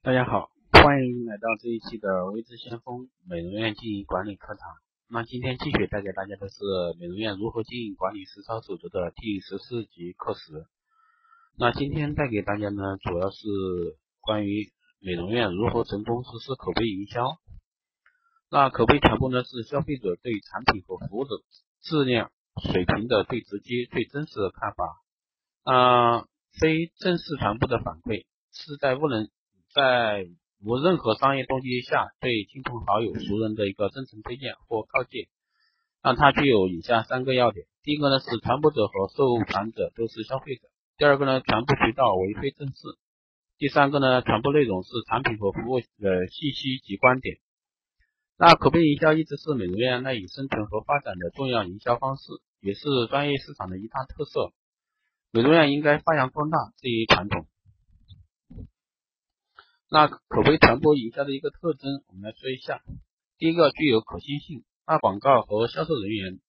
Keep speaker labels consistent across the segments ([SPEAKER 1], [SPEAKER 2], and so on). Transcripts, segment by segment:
[SPEAKER 1] 大家好，欢迎来到这一期的微知先锋美容院经营管理课堂。那今天继续带给大家的是美容院如何经营管理实操守则的第十四集课时。那今天带给大家呢，主要是关于美容院如何成功实施口碑营销。那口碑传播呢，是消费者对产品和服务的质量水平的最直接、最真实的看法。啊，非正式传播的反馈是在不能。在无任何商业动机下，对亲朋好友、熟人的一个真诚推荐或告诫，让它具有以下三个要点：第一个呢是传播者和受传者都是消费者；第二个呢传播渠道为非正式；第三个呢传播内容是产品和服务的信息及观点。那口碑营销一直是美容院赖以生存和发展的重要营销方式，也是专业市场的一大特色。美容院应该发扬光大这一传统。那口碑传播营销的一个特征，我们来说一下。第一个，具有可信性。那广告和销售人员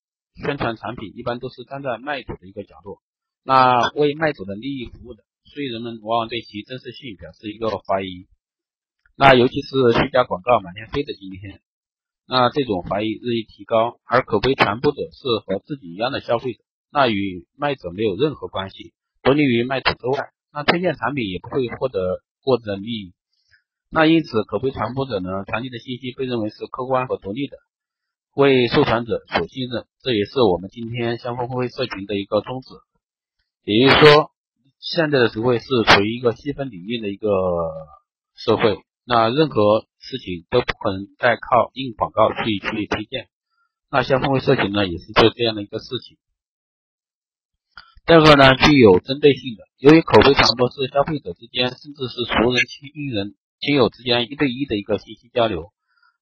[SPEAKER 1] 宣传产品，一般都是站在卖主的一个角度，那为卖主的利益服务的，所以人们往往对其真实性表示一个怀疑。那尤其是虚假广告满天飞的今天，那这种怀疑日益提高。而口碑传播者是和自己一样的消费者，那与卖者没有任何关系，独立于卖主之外，那推荐产品也不会获得过的利益。那因此，口碑传播者呢传递的信息被认为是客观和独立的，为受传者所信任，这也是我们今天相互会社群的一个宗旨。也就是说，现在的社会是处于一个细分领域的一个社会，那任何事情都不可能再靠硬广告去去推荐。那相互会社群呢，也是做这样的一个事情。第二个呢，具有针对性的，由于口碑传播是消费者之间，甚至是熟人、亲人。亲友之间一对一的一个信息交流，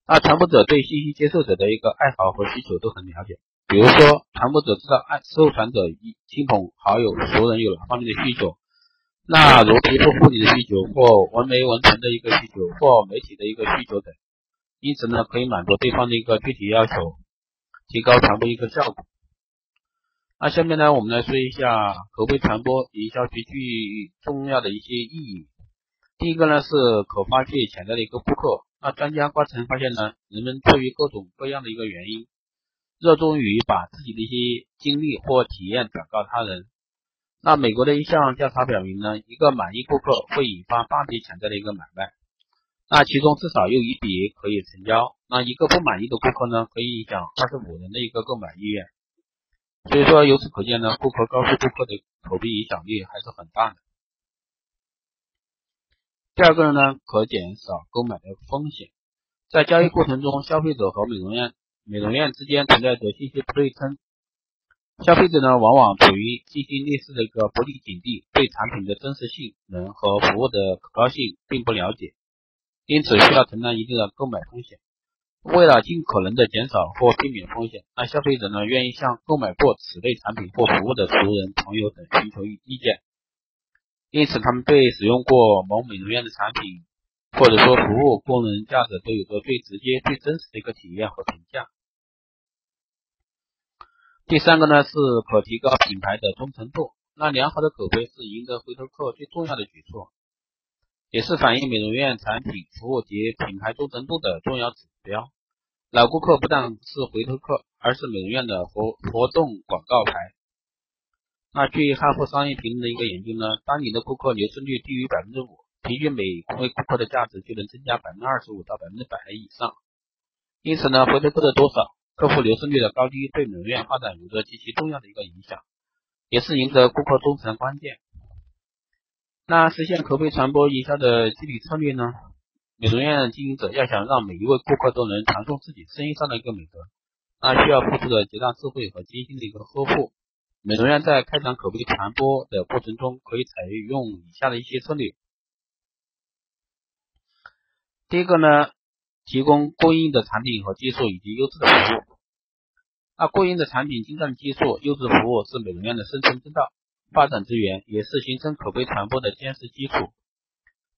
[SPEAKER 1] 那传播者对信息接受者的一个爱好和需求都很了解。比如说，传播者知道爱受传者一亲朋好友、熟人有哪方面的需求，那如皮肤护理的需求，或纹眉纹唇的一个需求，或媒体的一个需求等，因此呢，可以满足对方的一个具体要求，提高传播一个效果。那下面呢，我们来说一下口碑传播营销极具重要的一些意义。第一个呢是可发掘潜在的一个顾客。那专家观察发现呢，人们出于各种各样的一个原因，热衷于把自己的一些经历或体验转告他人。那美国的一项调查表明呢，一个满意顾客会引发八笔潜在的一个买卖，那其中至少有一笔可以成交。那一个不满意的顾客呢，可以影响二十五人的一个购买意愿。所以说，由此可见呢，顾客告诉顾客的口碑影响力还是很大的。第二个呢，可减少购买的风险。在交易过程中，消费者和美容院、美容院之间存在着信息不对称。消费者呢，往往处于信息劣势的一个不利境地，对产品的真实性能和服务的可靠性并不了解，因此需要承担一定的购买风险。为了尽可能的减少或避免风险，那消费者呢，愿意向购买过此类产品或服务的熟人、朋友等寻求意见。因此，他们对使用过某美容院的产品，或者说服务功能价值都有着最直接、最真实的一个体验和评价。第三个呢，是可提高品牌的忠诚度。那良好的口碑是赢得回头客最重要的举措，也是反映美容院产品、服务及品牌忠诚度的重要指标。老顾客不但是回头客，而是美容院的活活动广告牌。那据汉服商业评论的一个研究呢，当你的顾客流失率低于百分之五，平均每位顾客的价值就能增加百分之二十五到百分之百以上。因此呢，回头客的多少、客户流失率的高低，对美容院发展有着极其重要的一个影响，也是赢得顾客忠诚的关键。那实现口碑传播营销的具体策略呢？美容院经营者要想让每一位顾客都能传送自己生意上的一个美德，那需要付出的极大智慧和精心的一个呵护。美容院在开展口碑传播的过程中，可以采用以下的一些策略。第一个呢，提供过硬的产品和技术以及优质的服务。那过硬的产品、精湛的技术、优质服务是美容院的生存之道、发展之源，也是形成口碑传播的坚实基础。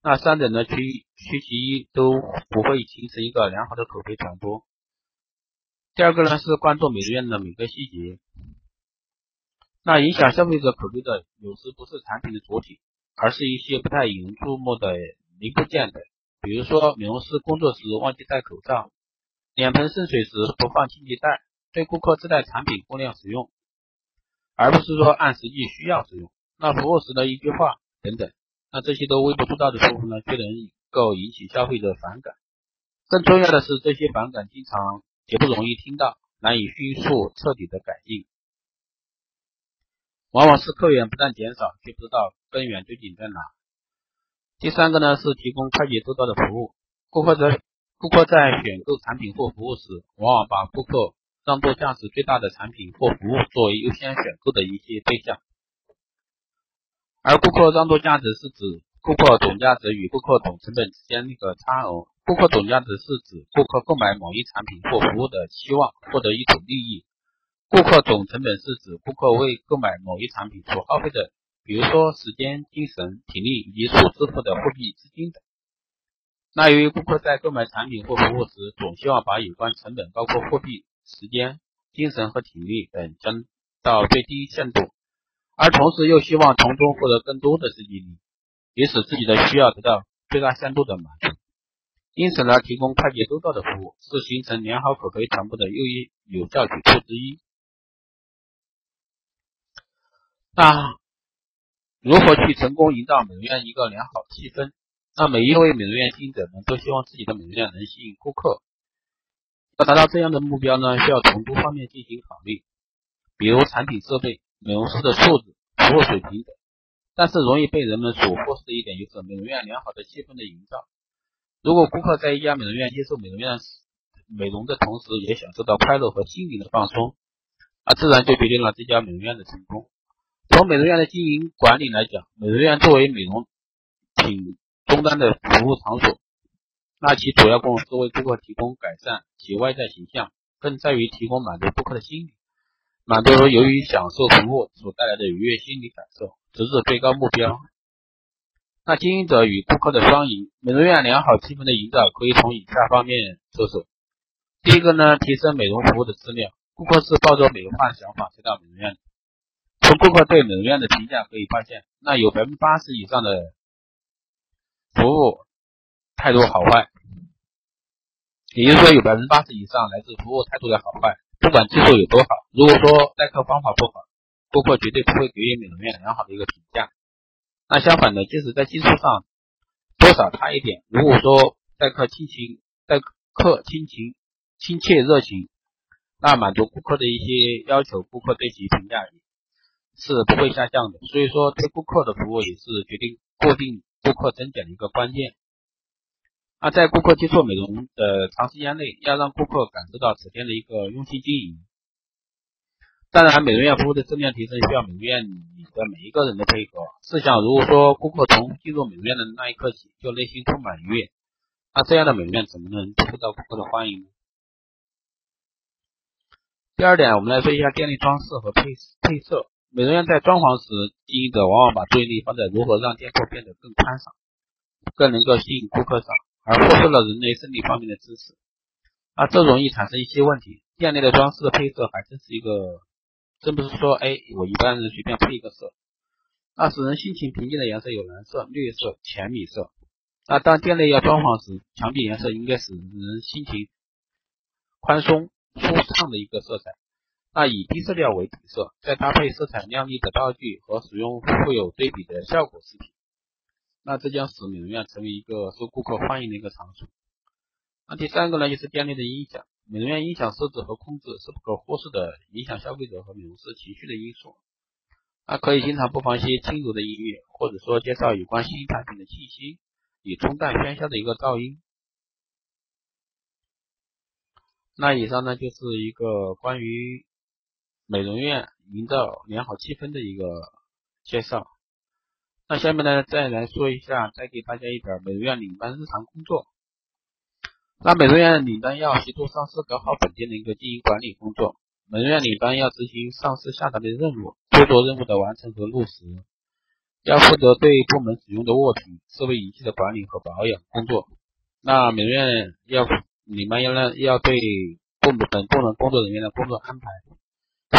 [SPEAKER 1] 那三者呢，缺缺其一都不会形成一个良好的口碑传播。第二个呢，是关注美容院的每个细节。那影响消费者口碑的，有时不是产品的主体，而是一些不太引人注目的零部件等比如说美容师工作时忘记戴口罩，脸盆渗水时不放清洁袋，对顾客自带产品过量使用，而不是说按实际需要使用。那服务时的一句话等等，那这些都微不足道的错误呢，却能够引起消费者反感。更重要的是，这些反感经常也不容易听到，难以迅速彻底的改进。往往是客源不断减少，却不知道根源究竟在哪。第三个呢是提供快捷周到的服务。顾客在顾客在选购产品或服务时，往往把顾客让渡价值最大的产品或服务作为优先选购的一些对象。而顾客让渡价值是指顾客总价值与顾客总成本之间那个差额。顾客总价值是指顾客购买某一产品或服务的期望获得一种利益。顾客总成本是指顾客为购买某一产品所耗费的。比如说时间、精神、体力以及所支付的货币资金等。那由于顾客在购买产品或服务时，总希望把有关成本，包括货币、时间、精神和体力等降到最低限度，而同时又希望从中获得更多的实际利益，以使自己的需要得到最大限度的满足。因此呢，提供快捷周到的服务是形成良好口碑传播的又一有效举措之一。那。如何去成功营造美容院一个良好气氛？那每一位美容院经营者呢，都希望自己的美容院能吸引顾客。要达到这样的目标呢，需要从多方面进行考虑，比如产品设备、美容师的素质、服务水平等。但是容易被人们所忽视的一点就是美容院良好的气氛的营造。如果顾客在一家美容院接受美容院美容的同时，也享受到快乐和心灵的放松，那自然就决定了这家美容院的成功。从美容院的经营管理来讲，美容院作为美容品终端的服务场所，那其主要功能是为顾客提供改善其外在形象，更在于提供满足顾客的心理，满足由于享受服务所带来的愉悦心理感受，直至最高目标。那经营者与顾客的双赢，美容院良好气氛的营造可以从以下方面着手。第一个呢，提升美容服务的质量。顾客是抱着美化的想法来到美容院的。从顾客对美容院的评价可以发现，那有百分之八十以上的服务态度好坏，也就是说有百分之八十以上来自服务态度的好坏，不管技术有多好，如果说待客方法不好，顾客绝对不会给予美容院良好的一个评价。那相反的，即使在技术上多少差一点，如果说待客亲情、待客亲情、亲切热情，那满足顾客的一些要求，顾客对其评价。是不会下降的，所以说对顾客的服务也是决定固定顾客增减的一个关键。那在顾客接触美容的长时间内，要让顾客感受到此店的一个用心经营。当然，美容院服务的质量提升需要美容院里的每一个人的配合。试想，如果说顾客从进入美容院的那一刻起就内心充满愉悦，那这样的美容院怎么能受到顾客的欢迎呢？第二点，我们来说一下店内装饰和配配色。美容院在装潢时，经营者往往把注意力放在如何让店铺变得更宽敞、更能够吸引顾客上，而忽视了人类生理方面的知识。啊，这容易产生一些问题。店内的装饰配色还真是一个，真不是说，哎，我一般人随便配一个色。那使人心情平静的颜色有蓝色、绿色、浅米色。那当店内要装潢时，墙壁颜色应该使人心情宽松、舒畅的一个色彩。那以低色调为底色，再搭配色彩亮丽的道具和使用富有对比的效果饰品，那这将使美容院成为一个受顾客欢迎的一个场所。那第三个呢，就是店内的音响，美容院音响设置和控制是不可忽视的影响消费者和美容师情绪的因素。那可以经常播放一些轻柔的音乐，或者说介绍有关新产品的信息，以冲淡喧嚣的一个噪音。那以上呢，就是一个关于。美容院营造良好气氛的一个介绍。那下面呢，再来说一下，再给大家一点美容院领班日常工作。那美容院领班要协助上司搞好本店的一个经营管理工作。美容院领班要执行上司下达的任务，督促任务的完成和落实。要负责对部门使用的物品、设备仪器的管理和保养工作。那美容院要领班要让要对部门等部门工作人员的工作安排。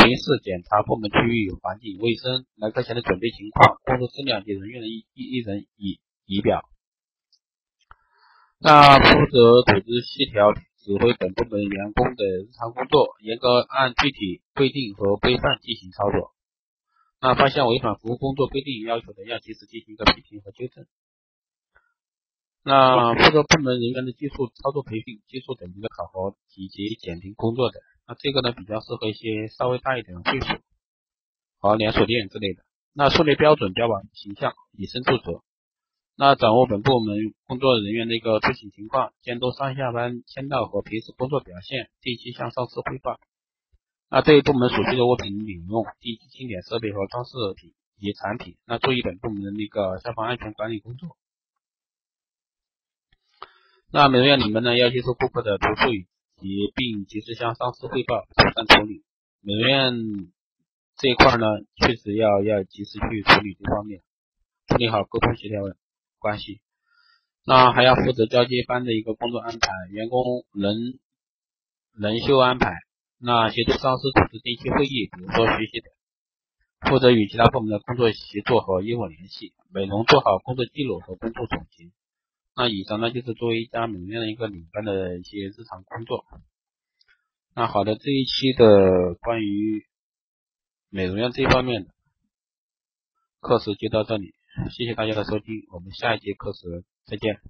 [SPEAKER 1] 巡视检查部门区域环境卫生、来客前的准备情况、工作质量及人员的一一一人仪仪表。那负责组织协调、指挥本部门员工的日常工作，严格按具体规定和规范进行操作。那发现违反服务工作规定要求的，要及时进行一个批评和纠正。那负责部门人员的技术操作培训、技术等级的考核以及检定工作的，那这个呢比较适合一些稍微大一点的会所和连锁店之类的。那树立标准、标榜形象、以身作则。那掌握本部门工作人员的一个出勤情况，监督上下班签到和平时工作表现，定期向上司汇报。那对于部门所需的物品领用、定期清点设备和装饰品以及产品，那注意本部门的那个消防安全管理工作。那美容院里面呢，要接受顾客的投诉与及并及时向上司汇报，妥善处理。美容院这一块呢，确实要要及时去处理这方面，处理好沟通协调关系。那还要负责交接班的一个工作安排，员工人人休安排。那协助上司组织定期会议，比如说学习等，负责与其他部门的工作协作和业务联系。美容做好工作记录和工作总结。那以上呢就是作为一家美容院的一个领班的一些日常工作。那好的，这一期的关于美容院这方面的课时就到这里，谢谢大家的收听，我们下一节课时再见。